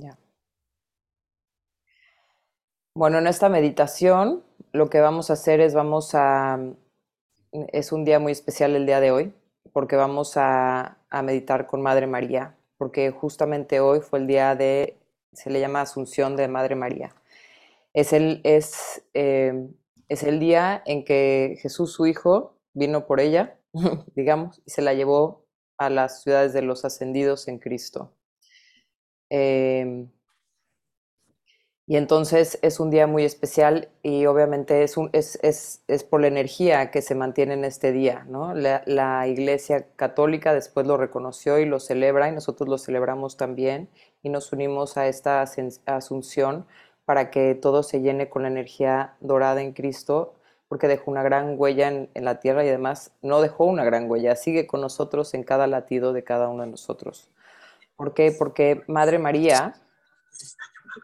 Ya. Bueno, en esta meditación lo que vamos a hacer es vamos a... Es un día muy especial el día de hoy, porque vamos a, a meditar con Madre María, porque justamente hoy fue el día de, se le llama Asunción de Madre María. Es el, es, eh, es el día en que Jesús, su Hijo, vino por ella, digamos, y se la llevó a las ciudades de los ascendidos en Cristo. Eh, y entonces es un día muy especial y obviamente es, un, es, es, es por la energía que se mantiene en este día, ¿no? La, la, Iglesia Católica después lo reconoció y lo celebra y nosotros lo celebramos también y nos unimos a esta asunción para que todo se llene con la energía dorada en Cristo, porque dejó una gran huella en, en la tierra y además no dejó una gran huella, sigue con nosotros en cada latido de cada uno de nosotros. ¿Por qué? Porque Madre María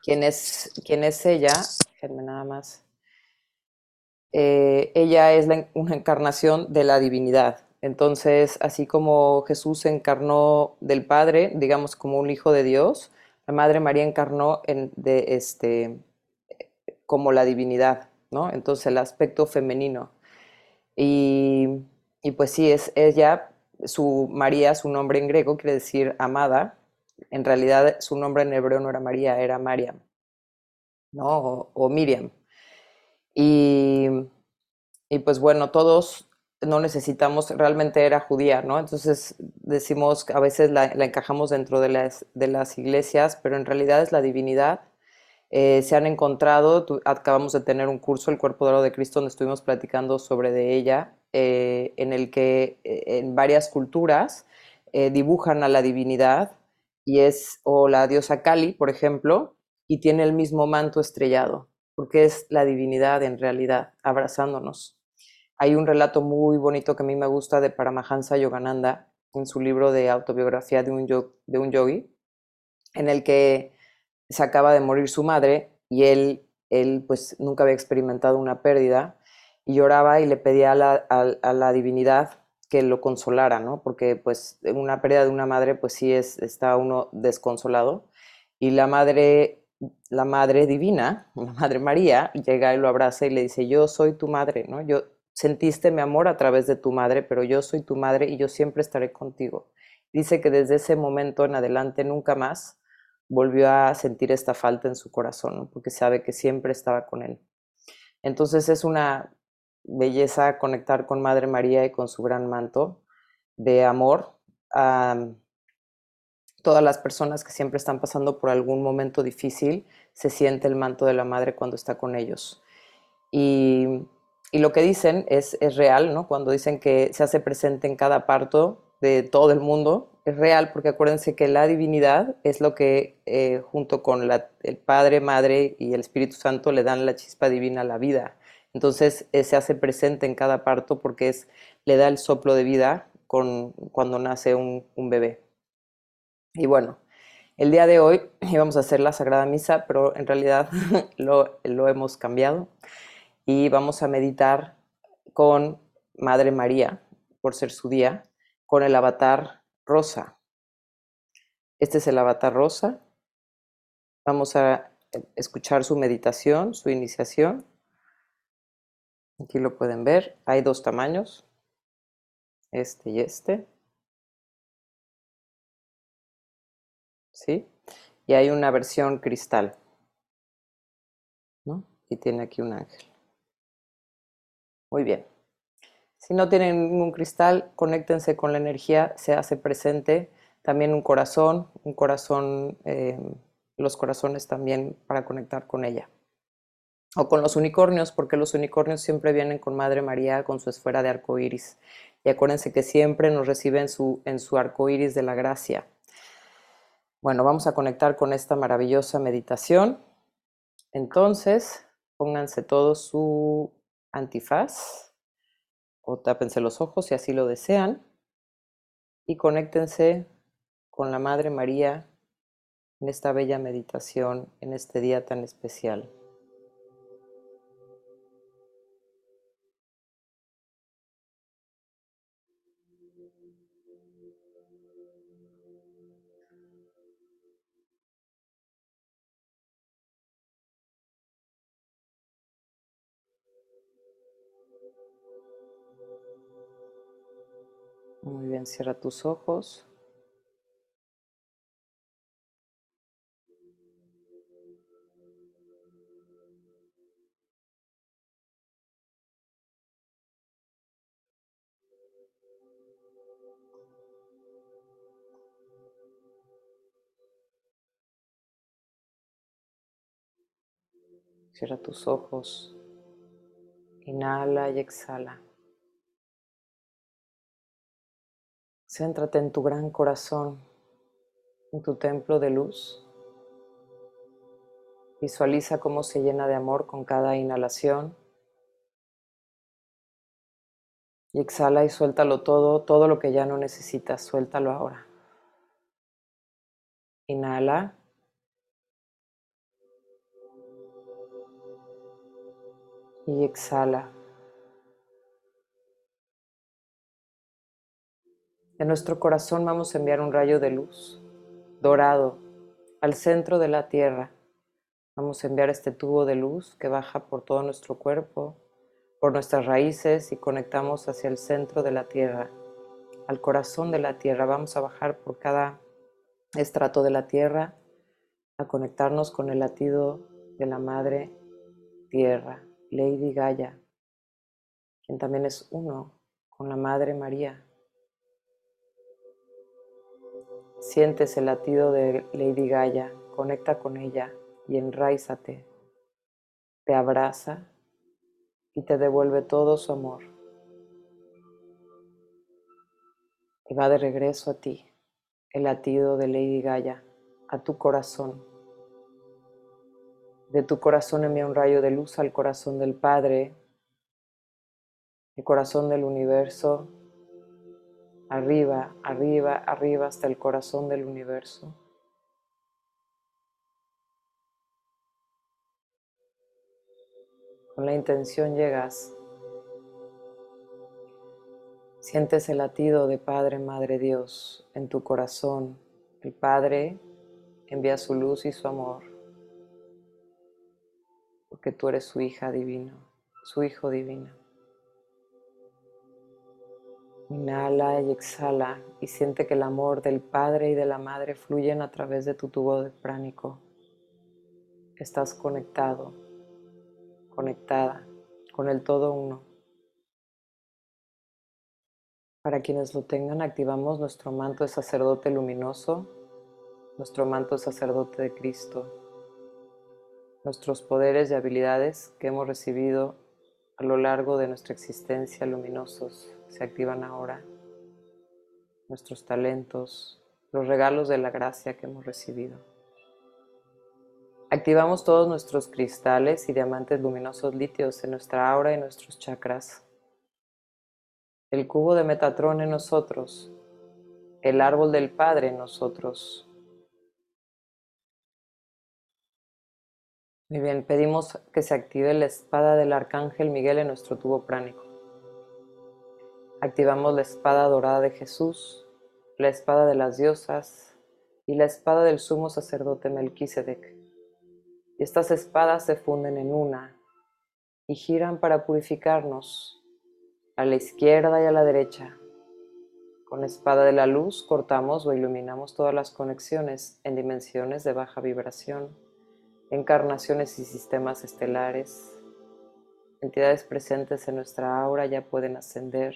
¿Quién es, quién es ella? Déjenme nada más. Eh, ella es una encarnación de la divinidad. Entonces, así como Jesús se encarnó del Padre, digamos como un hijo de Dios, la Madre María encarnó en, de, este, como la divinidad, ¿no? Entonces, el aspecto femenino. Y, y pues sí, es ella, su María, su nombre en griego quiere decir amada, en realidad su nombre en hebreo no era María, era Mariam, ¿no? O, Miriam. Y, y, pues bueno, todos no necesitamos, realmente era judía, ¿no? Entonces decimos, a veces la, encajamos dentro de las, de las, iglesias, pero en realidad es la divinidad. Eh, se han encontrado, acabamos de tener un curso, el Cuerpo de Oro de Cristo, donde estuvimos platicando sobre de ella, eh, en el que eh, en varias culturas dibujan a la divinidad y es, o la diosa Kali, por ejemplo, y tiene el mismo manto estrellado, porque es la divinidad en realidad, abrazándonos. Hay un relato muy bonito que a mí me gusta de Paramahansa Yogananda, en su libro de autobiografía de un, de un yogi, en el que se acaba de morir su madre y él, él pues nunca había experimentado una pérdida y lloraba y le pedía a la, a la divinidad que lo consolara, ¿no? Porque pues una pérdida de una madre pues sí es, está uno desconsolado y la madre, la madre divina, la madre María, llega y lo abraza y le dice, yo soy tu madre, ¿no? Yo sentiste mi amor a través de tu madre, pero yo soy tu madre y yo siempre estaré contigo. Dice que desde ese momento en adelante nunca más volvió a sentir esta falta en su corazón, ¿no? porque sabe que siempre estaba con él. Entonces es una belleza conectar con Madre María y con su gran manto de amor a todas las personas que siempre están pasando por algún momento difícil, se siente el manto de la Madre cuando está con ellos. Y, y lo que dicen es, es, real, ¿no? Cuando dicen que se hace presente en cada parto de todo el mundo, es real porque acuérdense que la divinidad es lo que eh, junto con el Padre, Madre y el Espíritu Santo le dan la chispa divina a la vida. Entonces eh, se hace presente en cada parto porque es, le da el soplo de vida con, cuando nace un, bebé. Y bueno, el día de hoy íbamos a hacer la Sagrada Misa, pero en realidad lo, lo hemos cambiado y vamos a meditar con Madre María, por ser su día, con el avatar rosa. Este es el avatar rosa. Vamos a escuchar su meditación, su iniciación. Aquí lo pueden ver. Hay dos tamaños, este y este. ¿Sí? Y hay una versión cristal. ¿no? Y tiene aquí un ángel. Muy bien. Si no tienen ningún cristal, conéctense con la energía, se hace presente también un corazón, un corazón, eh, los corazones también para conectar con ella o con los unicornios, porque los unicornios siempre vienen con Madre María con su esfera de arco iris. Y acuérdense que siempre nos recibe en su, en su arco iris de la gracia. Bueno, vamos a conectar con esta maravillosa meditación. Entonces, pónganse todos su antifaz o tápense los ojos si así lo desean y conéctense con la Madre María en esta bella meditación, en este día tan especial. Cierra tus ojos. Cierra tus ojos. Inhala y exhala. Céntrate en tu gran corazón, en tu templo de luz. Visualiza cómo se llena de amor con cada inhalación. Y exhala y suéltalo todo, todo lo que ya no necesitas, suéltalo ahora. Inhala. y exhala. De nuestro corazón vamos a enviar un rayo de luz dorado al centro de la tierra. Vamos a enviar este tubo de luz que baja por todo nuestro cuerpo, por nuestras raíces y conectamos hacia el centro de la tierra, al corazón de la tierra. Vamos a bajar por cada estrato de la tierra a conectarnos con el latido de la madre tierra. Lady Gaia, quien también es uno con la Madre María. Sientes el latido de Lady Gaia, conecta con ella y enraízate. Te abraza y te devuelve todo su amor. Y va de regreso a ti el latido de Lady Gaia, a tu corazón. De tu corazón envía un rayo de luz al corazón del Padre, el corazón del universo, arriba, arriba, arriba hasta el corazón del universo. Con la intención llegas, sientes el latido de Padre, Madre Dios en tu corazón. El Padre envía su luz y su amor porque tú eres su hija divino, su hijo divino. Inhala y exhala y siente que el amor del Padre y de la Madre fluyen a través de tu tubo de pránico. Estás conectado, conectada con el todo uno. Para quienes lo tengan, activamos nuestro manto de sacerdote luminoso, nuestro manto de sacerdote de Cristo, nuestros poderes y habilidades que hemos recibido a lo largo de nuestra existencia luminosos se activan ahora. Nuestros talentos, los regalos de la gracia que hemos recibido. Activamos todos nuestros cristales y diamantes luminosos litios en nuestra aura y nuestros chakras. El cubo de Metatrón en nosotros, el árbol del Padre en nosotros, Muy bien, pedimos que se active la espada del Arcángel Miguel en nuestro tubo pránico. Activamos la espada dorada de Jesús, la espada de las diosas y la espada del sumo sacerdote Melquisedec. Y estas espadas se funden en una y giran para purificarnos a la izquierda y a la derecha. Con la espada de la luz cortamos o iluminamos todas las conexiones en dimensiones de baja vibración encarnaciones y sistemas estelares, entidades presentes en nuestra aura ya pueden ascender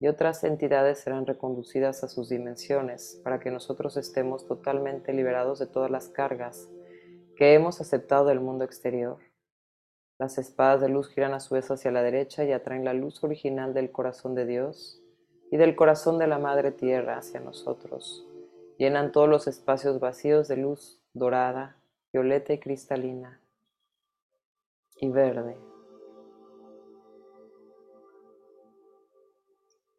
y otras entidades serán reconducidas a sus dimensiones para que nosotros estemos totalmente liberados de todas las cargas que hemos aceptado del mundo exterior. Las espadas de luz giran a su vez hacia la derecha y atraen la luz original del corazón de Dios y del corazón de la Madre Tierra hacia nosotros. Llenan todos los espacios vacíos de luz dorada, violeta y cristalina y verde.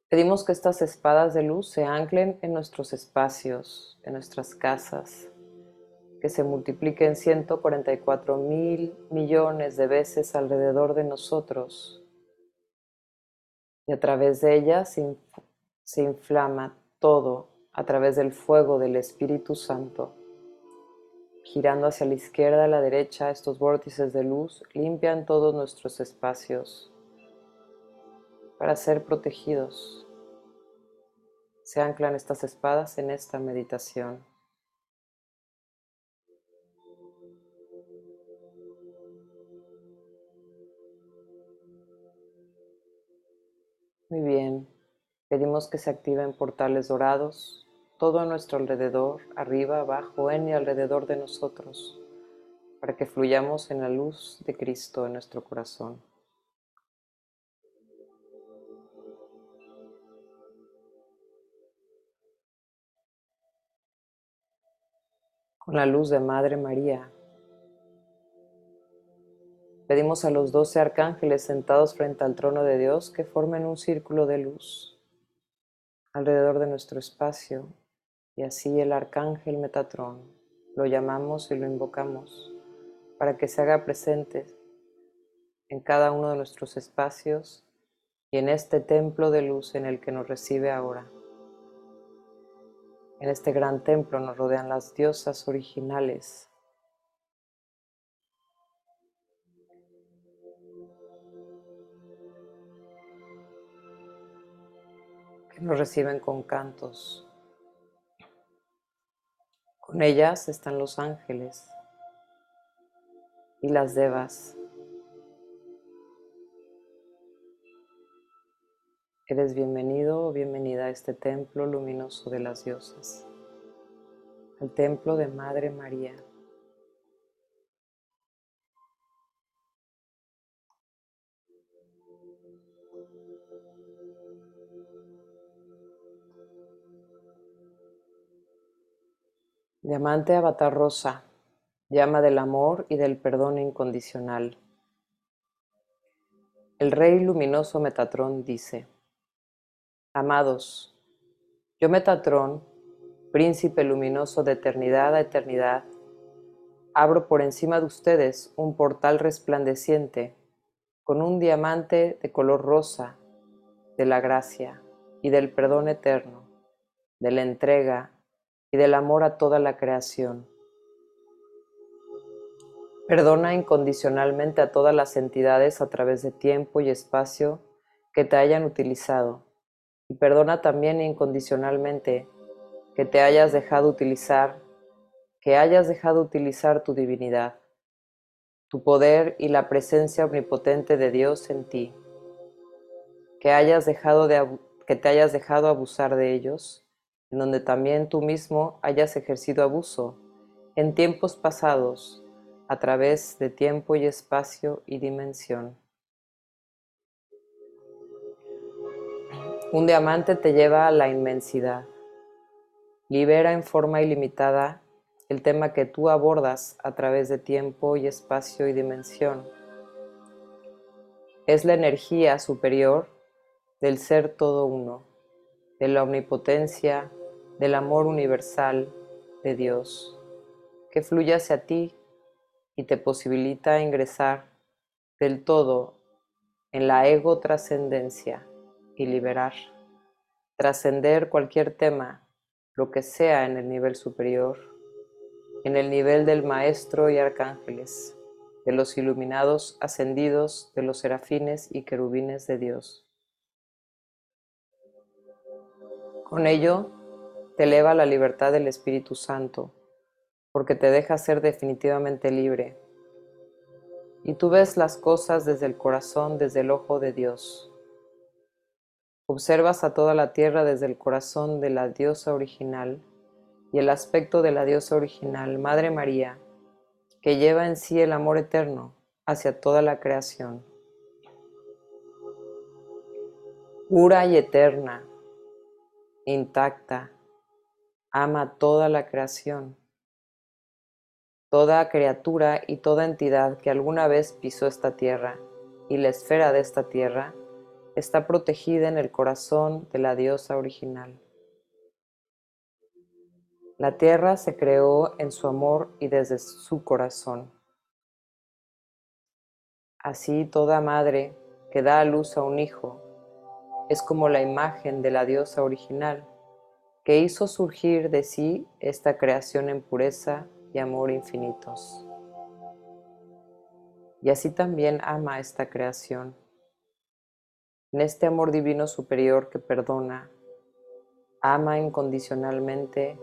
Pedimos que estas espadas de luz se anclen en nuestros espacios, en nuestras casas, que se multipliquen 144 mil millones de veces alrededor de nosotros y a través de ellas se inflama todo a través del fuego del Espíritu Santo girando hacia la izquierda a la derecha, estos vórtices de luz limpian todos nuestros espacios para ser protegidos. se anclan estas espadas en esta meditación. Muy bien, pedimos que se activen portales dorados todo a nuestro alrededor, arriba, abajo, en y alrededor de nosotros, para que fluyamos en la luz de Cristo en nuestro corazón. Con la luz de Madre María, Pedimos a los doce arcángeles sentados frente al trono de Dios que formen un círculo de luz alrededor de nuestro espacio y así el arcángel Metatrón lo llamamos y lo invocamos para que se haga presente en cada uno de nuestros espacios y en este templo de luz en el que nos recibe ahora. En este gran templo nos rodean las diosas originales que nos reciben con cantos. Con ellas están los ángeles y las devas. Eres bienvenido o bienvenida a este templo luminoso de las diosas, al templo de Madre María. Diamante avatar rosa, llama del amor y del perdón incondicional. El rey luminoso Metatrón dice, Amados, yo Metatrón, príncipe luminoso de eternidad a eternidad, abro por encima de ustedes un portal resplandeciente con un diamante de color rosa de la gracia y del perdón eterno, de la entrega y del amor a toda la creación. Perdona incondicionalmente a todas las entidades a través de tiempo y espacio que te hayan utilizado. Y perdona también incondicionalmente que te hayas dejado utilizar, que hayas dejado utilizar tu divinidad, tu poder y la presencia omnipotente de Dios en ti, que, que te hayas dejado abusar de ellos en donde también tú mismo hayas ejercido abuso en tiempos pasados a través de tiempo y espacio y dimensión. Un diamante te lleva a la inmensidad. Libera en forma ilimitada el tema que tú abordas a través de tiempo y espacio y dimensión. Es la energía superior del ser todo uno de la omnipotencia, del amor universal de Dios, que fluye hacia ti y te posibilita ingresar del todo en la ego trascendencia y liberar, trascender cualquier tema, lo que sea en el nivel superior, en el nivel del Maestro y Arcángeles, de los iluminados ascendidos, de los serafines y querubines de Dios. Con ello, te eleva la libertad del Espíritu Santo, porque te deja ser definitivamente libre. Y tú ves las cosas desde el corazón, desde el ojo de Dios. Observas a toda la tierra desde el corazón de la diosa original y el aspecto de la diosa original, Madre María, que lleva en sí el amor eterno hacia toda la creación. Pura y eterna, intacta, ama toda la creación. Toda criatura y toda entidad que alguna vez pisó esta tierra y la esfera de esta tierra está protegida en el corazón de la diosa original. La tierra se creó en su amor y desde su corazón. Así toda madre que da a luz a un hijo es como la imagen de la diosa original, que hizo surgir de sí esta creación en pureza y amor infinitos. Y así también ama esta creación. En este amor divino superior que perdona, ama incondicionalmente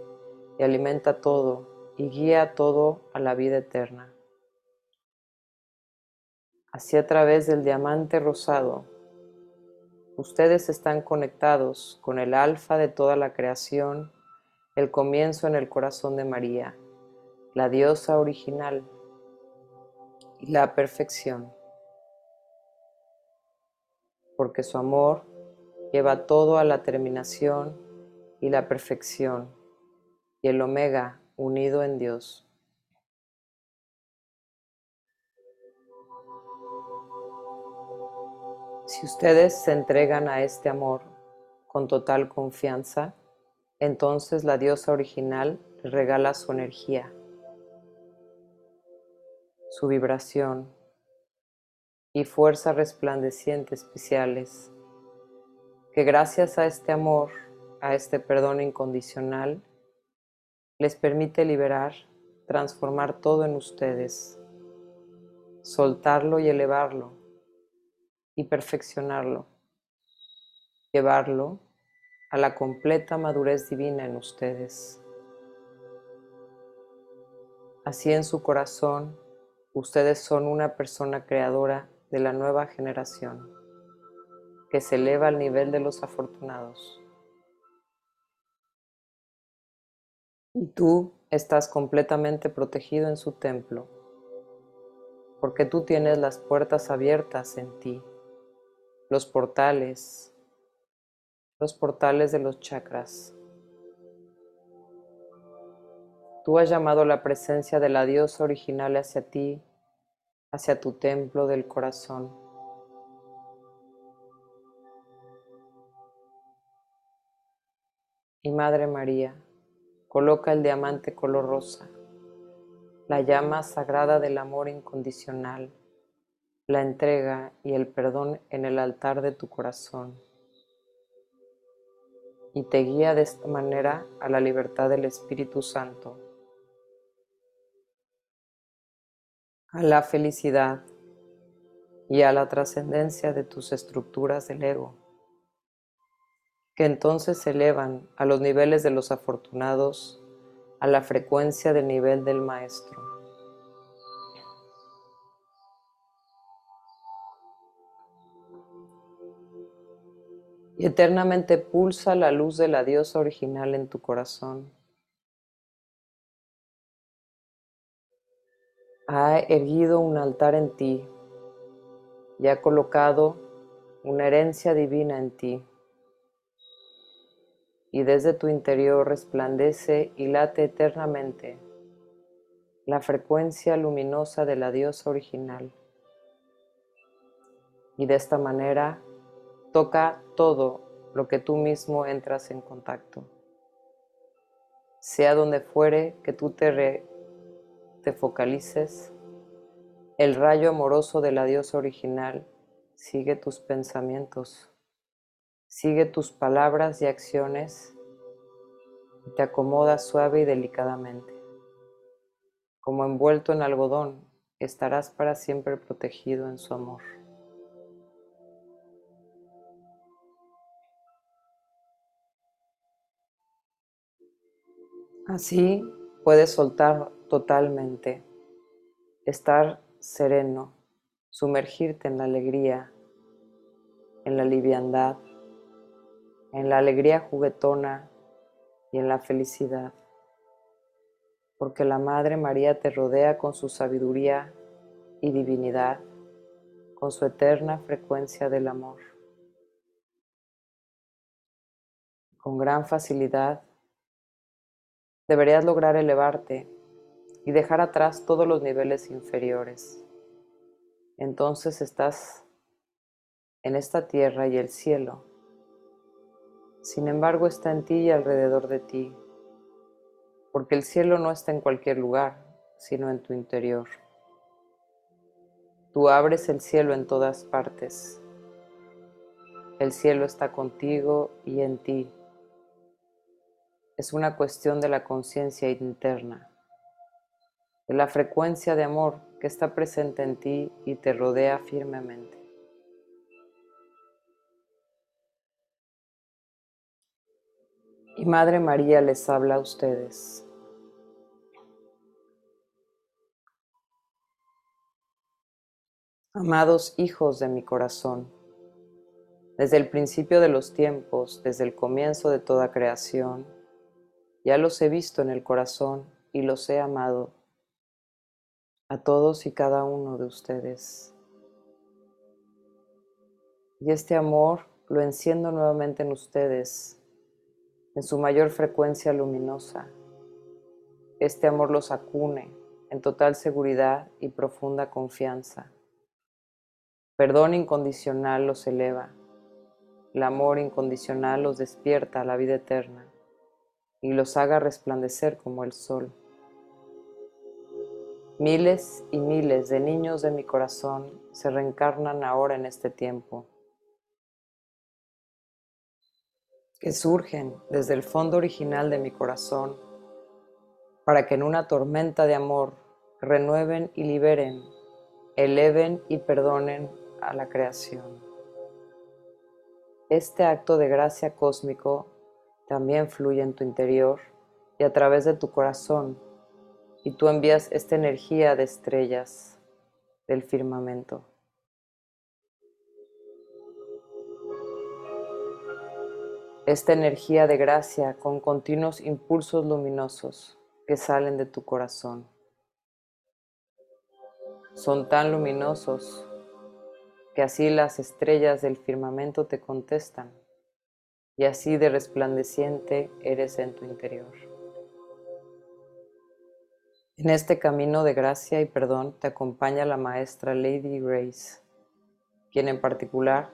y alimenta todo y guía todo a la vida eterna. Así a través del diamante rosado, ustedes están conectados con el alfa de toda la creación, el comienzo en el corazón de María, la diosa original y la perfección. Porque su amor lleva todo a la terminación y la perfección, y el omega unido en Dios. Si ustedes se entregan a este amor con total confianza, entonces la diosa original regala su energía, su vibración y fuerza resplandeciente especiales, que gracias a este amor, a este perdón incondicional, les permite liberar, transformar todo en ustedes, soltarlo y elevarlo y perfeccionarlo, llevarlo a la completa madurez divina en ustedes. Así en su corazón, ustedes son una persona creadora de la nueva generación que se eleva al nivel de los afortunados. Y tú estás completamente protegido en su templo, porque tú tienes las puertas abiertas en ti los portales, los portales de los chakras. Tú has llamado la presencia de la diosa original hacia ti, hacia tu templo del corazón. Y Madre María, coloca el diamante color rosa, la llama sagrada del amor incondicional la entrega y el perdón en el altar de tu corazón y te guía de esta manera a la libertad del Espíritu Santo, a la felicidad y a la trascendencia de tus estructuras del ego, que entonces se elevan a los niveles de los afortunados, a la frecuencia del nivel del Maestro. Eternamente pulsa la luz de la diosa original en tu corazón. Ha erguido un altar en ti y ha colocado una herencia divina en ti. Y desde tu interior resplandece y late eternamente la frecuencia luminosa de la diosa original. Y de esta manera Toca todo lo que tú mismo entras en contacto. Sea donde fuere que tú te, te focalices, el rayo amoroso de la diosa original sigue tus pensamientos, sigue tus palabras y acciones y te acomoda suave y delicadamente. Como envuelto en algodón, estarás para siempre protegido en su amor. Así puedes soltar totalmente, estar sereno, sumergirte en la alegría, en la liviandad, en la alegría juguetona y en la felicidad, porque la Madre María te rodea con su sabiduría y divinidad, con su eterna frecuencia del amor. Con gran facilidad deberías lograr elevarte y dejar atrás todos los niveles inferiores. Entonces estás en esta tierra y el cielo. Sin embargo, está en ti y alrededor de ti, porque el cielo no está en cualquier lugar, sino en tu interior. Tú abres el cielo en todas partes. El cielo está contigo y en ti es una cuestión de la conciencia interna, de la frecuencia de amor que está presente en ti y te rodea firmemente. Y Madre María les habla a ustedes. Amados hijos de mi corazón, desde el principio de los tiempos, desde el comienzo de toda creación, ya los he visto en el corazón y los he amado, a todos y cada uno de ustedes. Y este amor lo enciendo nuevamente en ustedes en su mayor frecuencia luminosa. Este amor los acune en total seguridad y profunda confianza. Perdón incondicional los eleva. El amor incondicional los despierta a la vida eterna y los haga resplandecer como el sol. Miles y miles de niños de mi corazón se reencarnan ahora en este tiempo que surgen desde el fondo original de mi corazón, para que en una tormenta de amor renueven y liberen, eleven y perdonen a la creación. Este acto de gracia cósmico también fluye en tu interior y a través de tu corazón, y tú envías esta energía de estrellas del firmamento. esta energía de gracia con continuos impulsos luminosos que salen de tu corazón. Son tan luminosos que así las estrellas del firmamento te contestan y así de resplandeciente eres en tu interior. En este camino de gracia y perdón te acompaña la maestra Lady Grace, quien en particular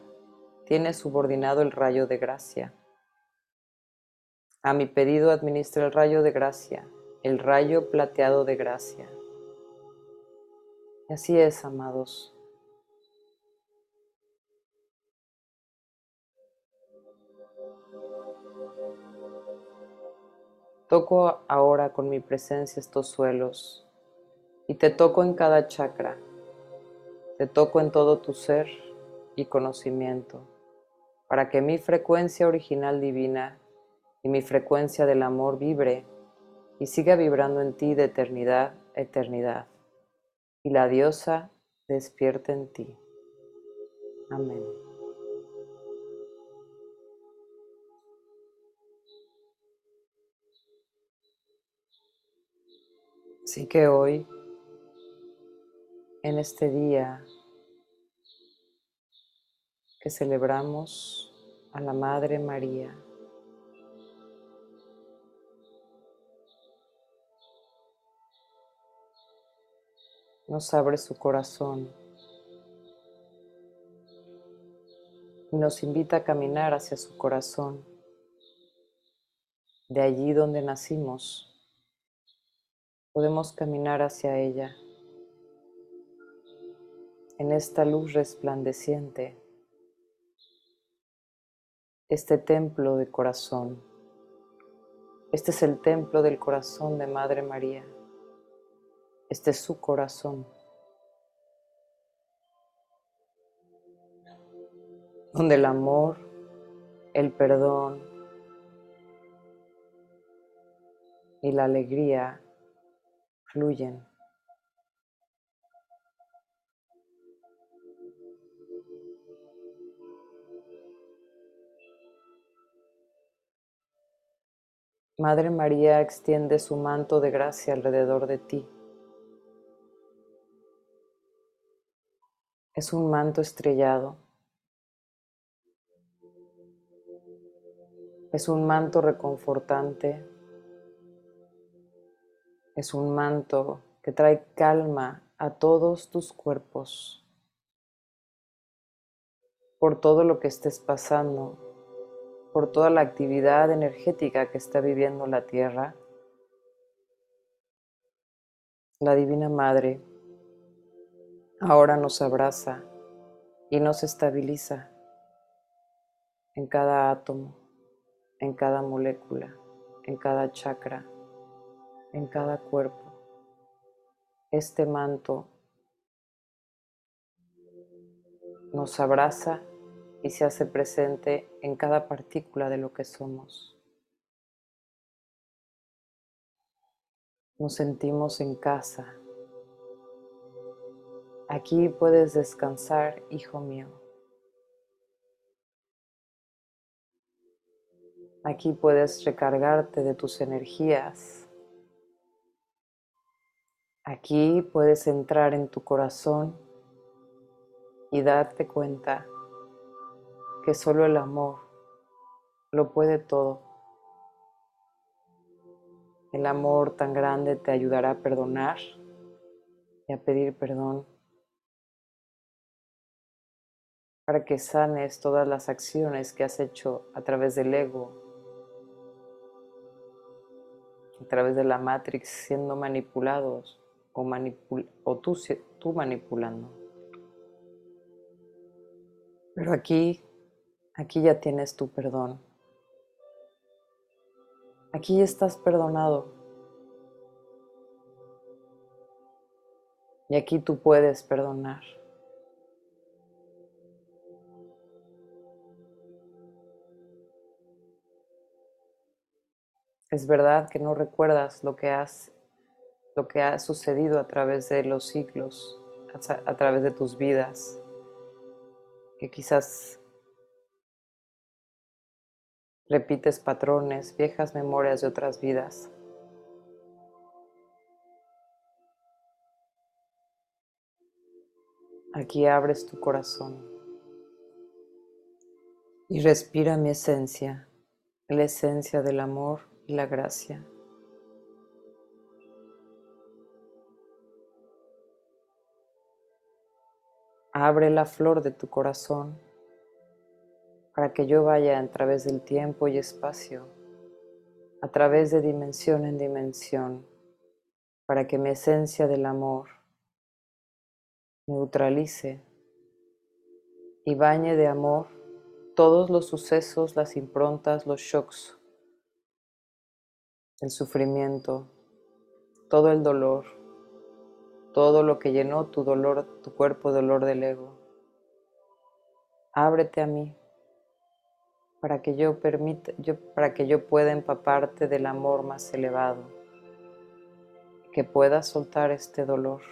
tiene subordinado el rayo de gracia a mi pedido administra el rayo de gracia, el rayo plateado de gracia. Y así es, amados. Toco ahora con mi presencia estos suelos y te toco en cada chakra, te toco en todo tu ser y conocimiento, para que mi frecuencia original divina y mi frecuencia del amor vibre y siga vibrando en ti de eternidad a eternidad. Y la diosa despierte en ti. Amén. Así que hoy, en este día que celebramos a la Madre María, nos abre su corazón y nos invita a caminar hacia su corazón, de allí donde nacimos. Podemos caminar hacia ella en esta luz resplandeciente, este templo de corazón. Este es el templo del corazón de Madre María. Este es su corazón. Donde el amor, el perdón y la alegría fluyen. Madre María extiende su manto de gracia alrededor de ti. es un manto estrellado. Es un manto reconfortante. Es un manto que trae calma a todos tus cuerpos. Por todo lo que estés pasando, por toda la actividad energética que está viviendo la Tierra, la Divina Madre ahora nos abraza y nos estabiliza en cada átomo, en cada molécula, en cada chakra, en cada cuerpo. Este manto nos abraza y se hace presente en cada partícula de lo que somos. Nos sentimos en casa. Aquí puedes descansar, hijo mío. Aquí puedes recargarte de tus energías. Aquí puedes entrar en tu corazón y darte cuenta que solo el amor lo puede todo. El amor tan grande te ayudará a perdonar y a pedir perdón para que sanes todas las acciones que has hecho a través del ego, a través de la Matrix siendo manipulados o, o tú, tú manipulando. Pero aquí, aquí ya tienes tu perdón. Aquí estás perdonado. Y aquí tú puedes perdonar. Es verdad que no recuerdas lo que has lo que ha sucedido a través de los siglos, a, a través de tus vidas, que quizás repites patrones, viejas memorias de otras vidas. Aquí abres tu corazón y respira mi esencia, la esencia del amor y la gracia. Abre la flor de tu corazón para que yo vaya a través del tiempo y espacio, a través de dimensión en dimensión, para que mi esencia del amor neutralice y bañe de amor todos los sucesos, las improntas, los shocks, el sufrimiento, todo el dolor, todo lo que llenó tu dolor, tu cuerpo dolor del ego. Ábrete a mí para que yo permita, para que yo pueda empaparte del amor más elevado, que puedas soltar este dolor.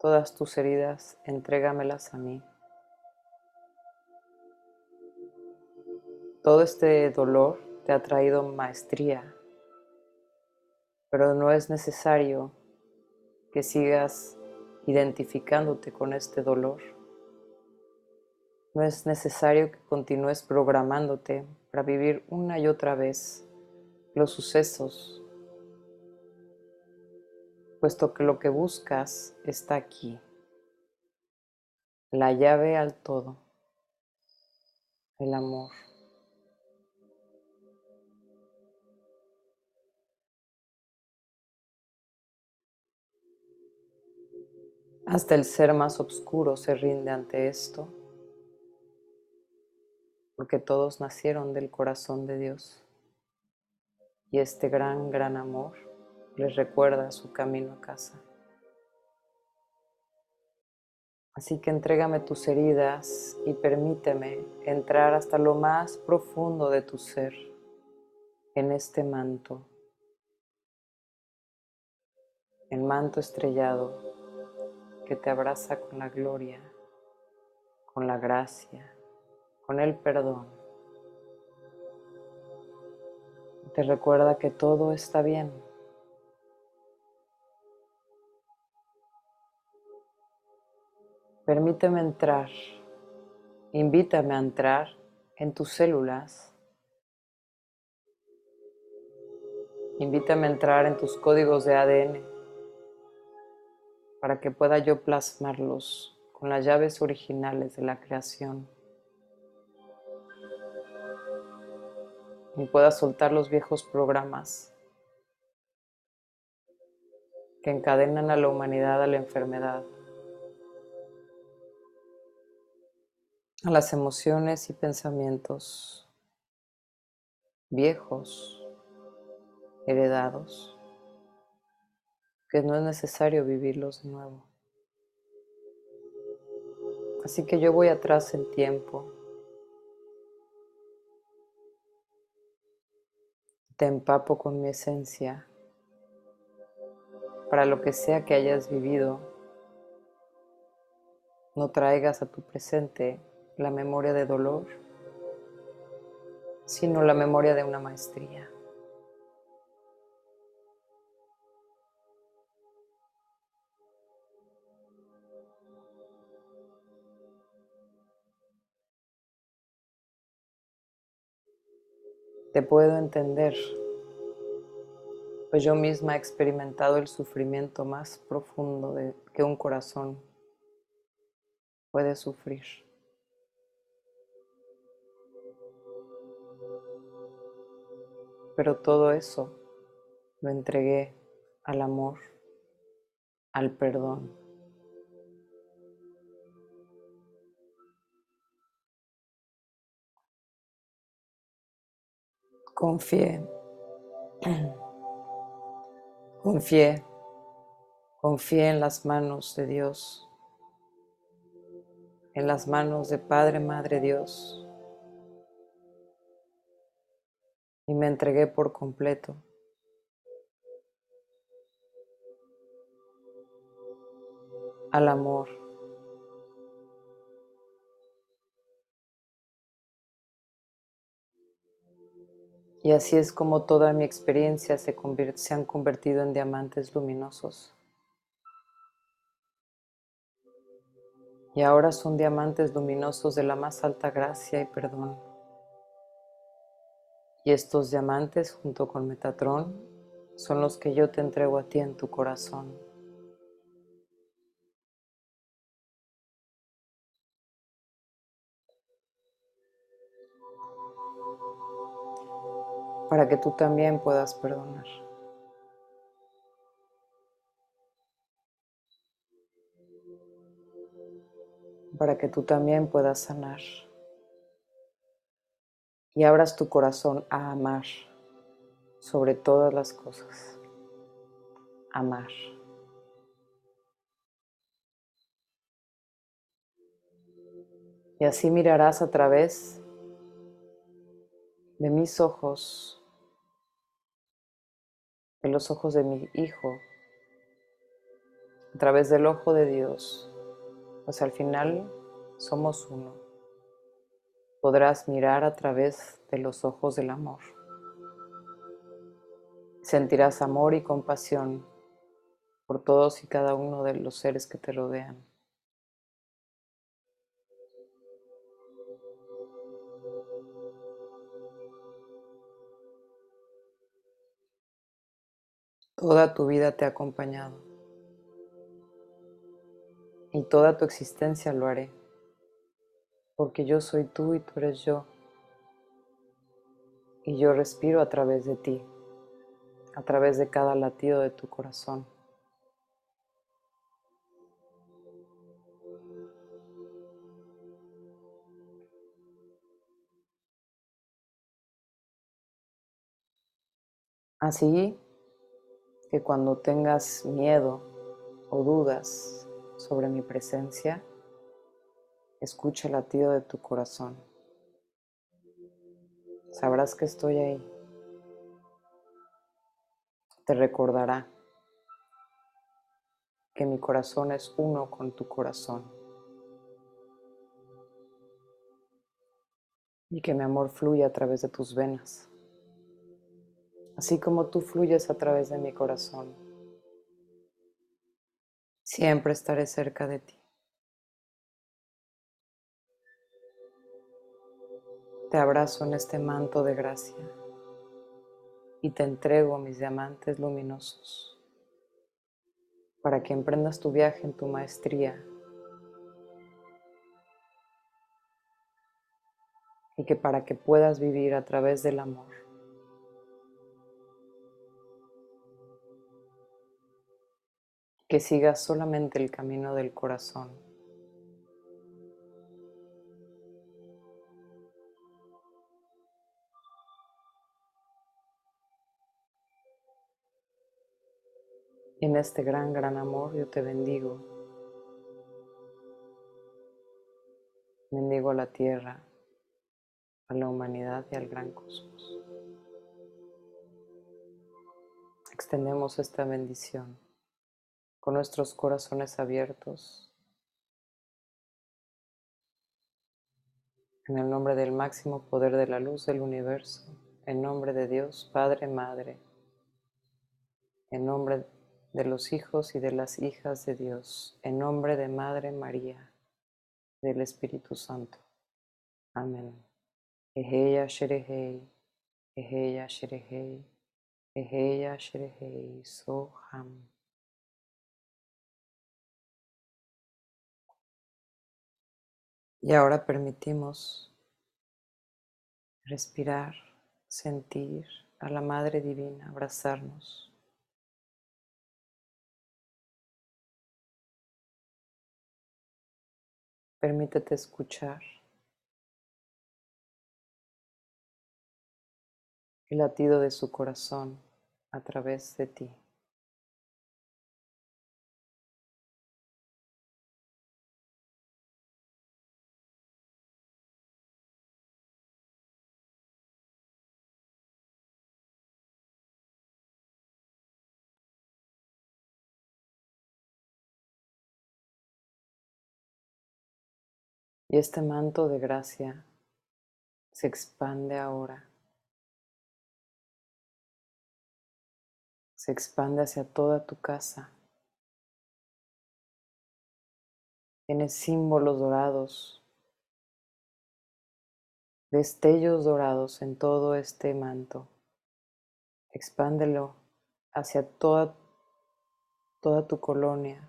Todas tus heridas, entrégamelas a mí. Todo este dolor te ha traído maestría, pero no es necesario que sigas identificándote con este dolor. No es necesario que continúes programándote para vivir una y otra vez los sucesos, puesto que lo que buscas está aquí, la llave al todo, el amor. Hasta el ser más oscuro se rinde ante esto porque todos nacieron del corazón de Dios. Y este gran, gran amor les recuerda su camino a casa. Así que entrégame tus heridas y permíteme entrar hasta lo más profundo de tu ser en este manto, el manto estrellado que te abraza con la gloria, con la gracia, con el perdón. Te recuerda que todo está bien. Permíteme entrar, invítame a entrar en tus células. Invítame a entrar en tus códigos de ADN para que pueda yo plasmarlos con las llaves originales de la creación. y pueda soltar los viejos programas que encadenan a la humanidad a la enfermedad, a las emociones y pensamientos viejos, heredados, que no es necesario vivirlos de nuevo. Así que yo voy atrás en tiempo te empapo con mi esencia para lo que sea que hayas vivido, no traigas a tu presente la memoria de dolor, sino la memoria de una maestría. Te puedo entender, pues yo misma he experimentado el sufrimiento más profundo que un corazón puede sufrir. Pero todo eso lo entregué al amor, al perdón. Confié, confié, confié en las manos de Dios, en las manos de Padre, Madre Dios, y me entregué por completo. al amor. Y así es como toda mi experiencia se, han convertido en diamantes luminosos. Y ahora son diamantes luminosos de la más alta gracia y perdón. Y estos diamantes, junto con Metatrón, son los que yo te entrego a ti en tu corazón. Para que tú también puedas perdonar. Para que tú también puedas sanar. Y abras tu corazón a amar sobre todas las cosas. Amar. Y así mirarás a través de mis ojos en los ojos de mi Hijo, a través del ojo de Dios, pues al final somos uno. Podrás mirar a través de los ojos del amor. Sentirás amor y compasión por todos y cada uno de los seres que te rodean. Toda tu vida te ha acompañado. Y toda tu existencia lo haré, porque yo soy tú y tú eres yo, y yo respiro a través de ti, a través de cada latido de tu corazón. Así que cuando tengas miedo o dudas sobre mi presencia, escucha el latido de tu corazón. Sabrás que estoy ahí. Te recordará que mi corazón es uno con tu corazón y que mi amor fluye a través de tus venas así como tú fluyes a través de mi corazón. Siempre estaré cerca de ti. Te abrazo en este manto de gracia y te entrego mis diamantes luminosos para que emprendas tu viaje en tu maestría y que para que puedas vivir a través del amor que sigas solamente el camino del corazón. En este gran, gran amor yo te bendigo. Bendigo a la tierra, a la humanidad y al gran cosmos. Extendemos esta bendición con nuestros corazones abiertos. En el nombre del máximo poder de la luz del universo, en nombre de Dios, Padre, Madre, en nombre de los hijos y de las hijas de Dios, en nombre de Madre María, del Espíritu Santo. Amén. Eheya Sherehei, Eheya Sherehei, Eheya Sherehei, Soham. Y ahora permitimos respirar, sentir a la Madre Divina, abrazarnos. Permítete escuchar el latido de su corazón a través de ti. Y este manto de gracia se expande ahora. Se expande hacia toda tu casa. Tiene símbolos dorados, destellos dorados en todo este manto. Expándelo hacia toda, toda tu colonia,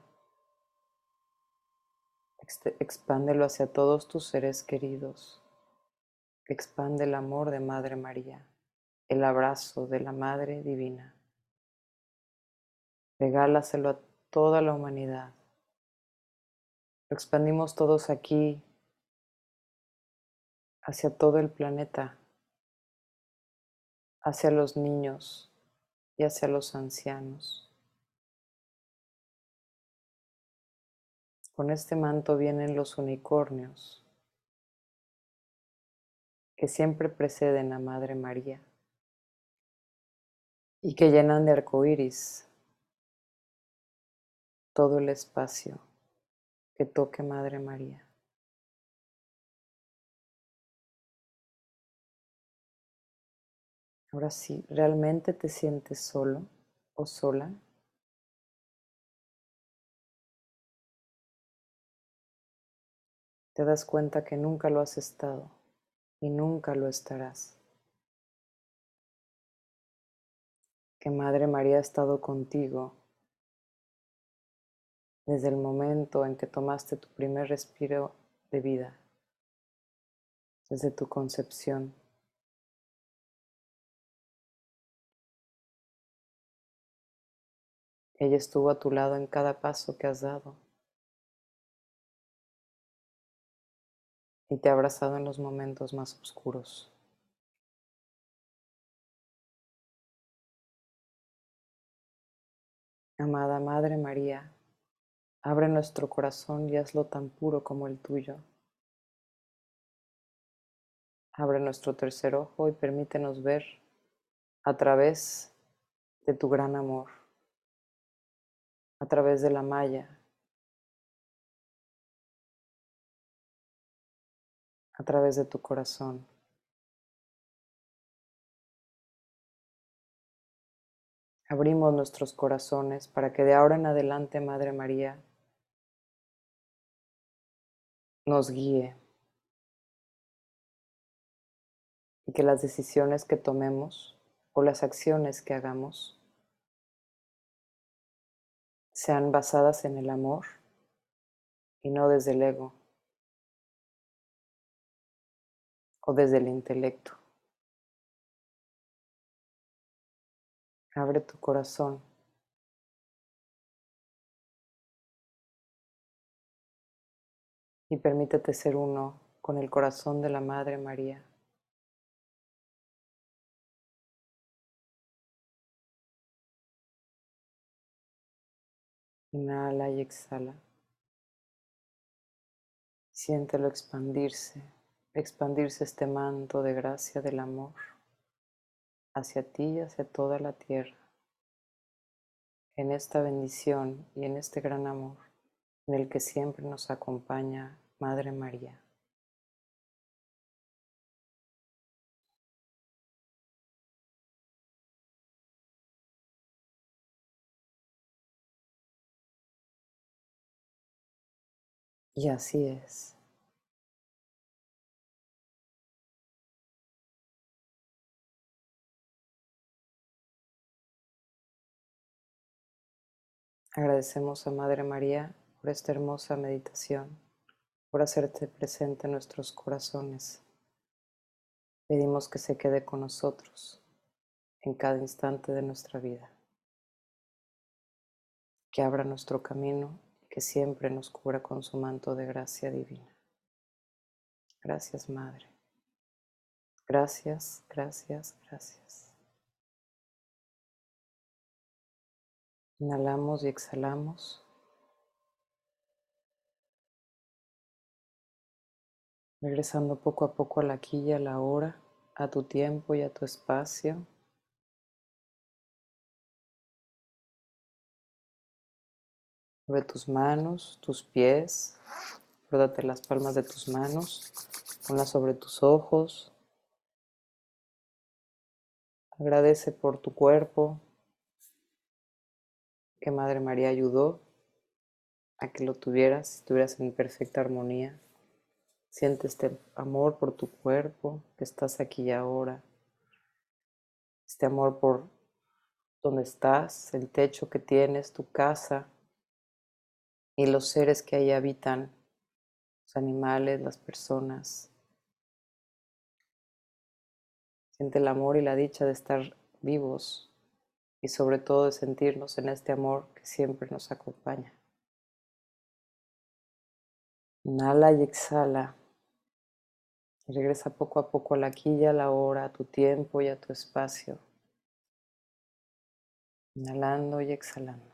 expándelo hacia todos tus seres queridos. Expande el amor de Madre María, el abrazo de la Madre Divina. Regálaselo a toda la humanidad. Lo expandimos todos aquí, hacia todo el planeta, hacia los niños y hacia los ancianos. Con este manto vienen los unicornios que siempre preceden a Madre María y que llenan de arcoíris todo el espacio que toque Madre María. Ahora sí, ¿realmente te sientes solo o sola? Te das cuenta que nunca lo has estado y nunca lo estarás. Que Madre María ha estado contigo desde el momento en que tomaste tu primer respiro de vida, desde tu concepción. Ella estuvo a tu lado en cada paso que has dado. Y te ha abrazado en los momentos más oscuros. Amada Madre María, abre nuestro corazón y hazlo tan puro como el tuyo. Abre nuestro tercer ojo y permítenos ver a través de tu gran amor, a través de la malla a través de tu corazón. Abrimos nuestros corazones para que de ahora en adelante, Madre María, nos guíe y que las decisiones que tomemos o las acciones que hagamos sean basadas en el amor y no desde el ego. O desde el intelecto. Abre tu corazón. Y permítete ser uno con el corazón de la Madre María. Inhala y exhala. Siéntelo expandirse expandirse este manto de gracia del amor hacia ti y hacia toda la tierra. en esta bendición y en este gran amor en el que siempre nos acompaña Madre María. Y así es. Agradecemos a Madre María por esta hermosa meditación, por hacerte presente en nuestros corazones. Pedimos que se quede con nosotros en cada instante de nuestra vida, que abra nuestro camino y que siempre nos cubra con su manto de gracia divina. Gracias, Madre. Gracias, gracias, gracias. Inhalamos y exhalamos. Regresando poco a poco a la aquí y a la hora, a tu tiempo y a tu espacio. Mueve tus manos, tus pies, ródate las palmas de tus manos, ponlas sobre tus ojos. Agradece por tu cuerpo, que Madre María ayudó a que lo tuvieras, estuvieras en perfecta armonía. Siente este amor por tu cuerpo, que estás aquí y ahora. Este amor por donde estás, el techo que tienes, tu casa y los seres que ahí habitan, los animales, las personas. Siente el amor y la dicha de estar vivos y sobre todo de sentirnos en este amor que siempre nos acompaña. Inhala y exhala. Y regresa poco a poco a la aquí y a la hora, a tu tiempo y a tu espacio. Inhalando y exhalando.